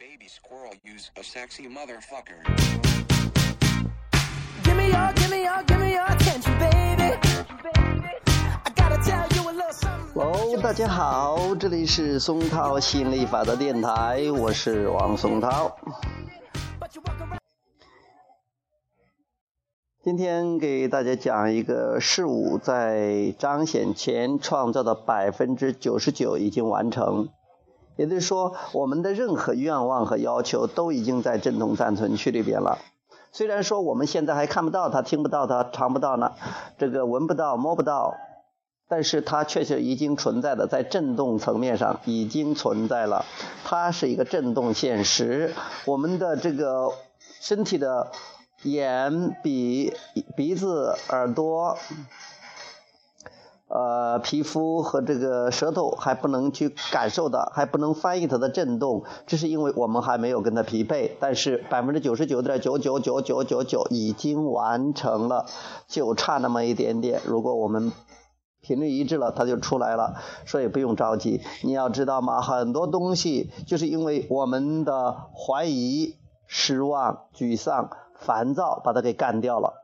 baby squirrel use a sexy motherfucker. Give me your, give me your, give me your attention, baby. I gotta tell you a little something. 喽，大家好，这里是松涛吸引力法则电台，我是王松涛。今天给大家讲一个事物在彰显前创造的百分之九十九已经完成，也就是说，我们的任何愿望和要求都已经在振动暂存区里边了。虽然说我们现在还看不到它、听不到它、尝不到呢，这个闻不到、摸不到，但是它确实已经存在的，在振动层面上已经存在了。它是一个振动现实，我们的这个身体的眼、鼻、鼻子、耳朵。呃，皮肤和这个舌头还不能去感受的，还不能翻译它的震动，这是因为我们还没有跟它匹配。但是百分之九十九点九九九九九九已经完成了，就差那么一点点。如果我们频率一致了，它就出来了，所以不用着急。你要知道吗？很多东西就是因为我们的怀疑、失望、沮丧、烦躁，把它给干掉了。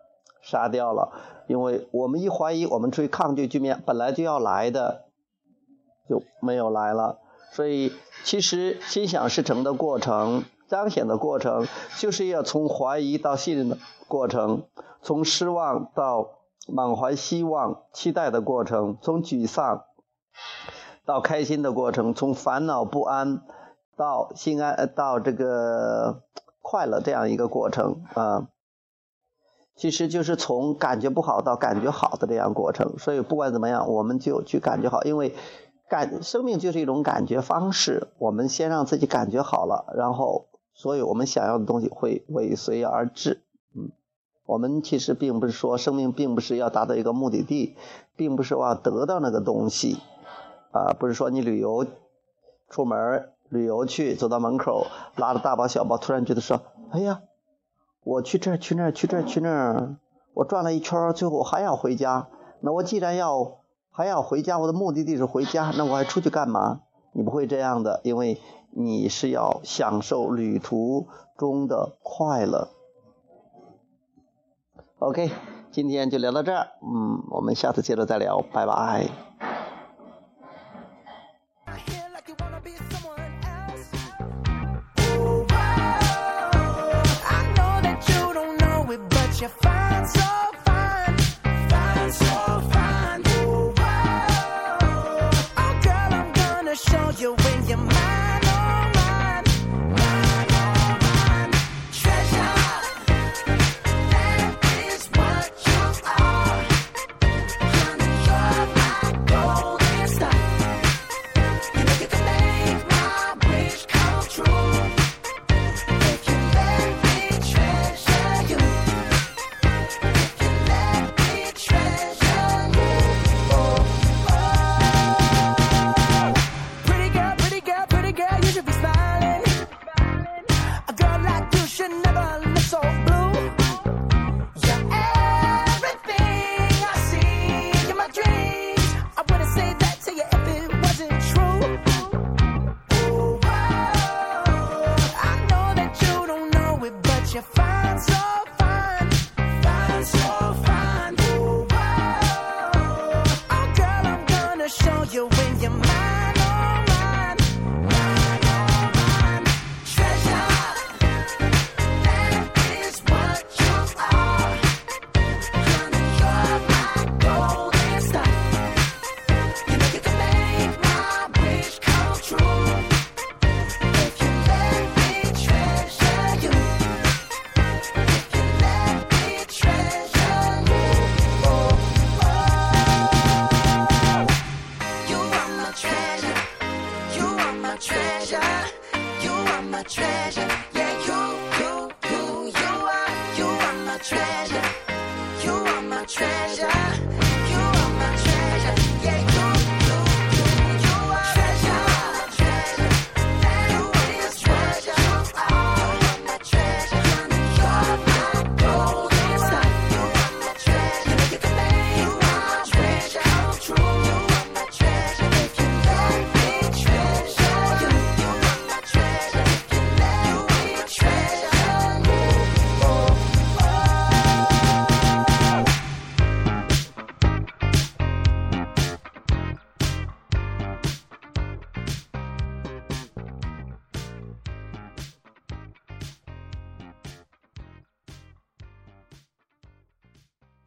杀掉了，因为我们一怀疑，我们出于抗拒局面，本来就要来的就没有来了。所以，其实心想事成的过程、彰显的过程，就是要从怀疑到信任的过程，从失望到满怀希望、期待的过程，从沮丧到开心的过程，从烦恼不安到心安，到这个快乐这样一个过程啊。其实就是从感觉不好到感觉好的这样过程，所以不管怎么样，我们就去感觉好，因为感生命就是一种感觉方式。我们先让自己感觉好了，然后所有我们想要的东西会尾随而至。嗯，我们其实并不是说生命并不是要达到一个目的地，并不是我要得到那个东西啊，不是说你旅游出门旅游去走到门口拉着大包小包，突然觉得说，哎呀。我去这儿去那儿去这儿去那儿，我转了一圈，最后还要回家。那我既然要还要回家，我的目的地是回家，那我还出去干嘛？你不会这样的，因为你是要享受旅途中的快乐。OK，今天就聊到这儿，嗯，我们下次接着再聊，拜拜。you find so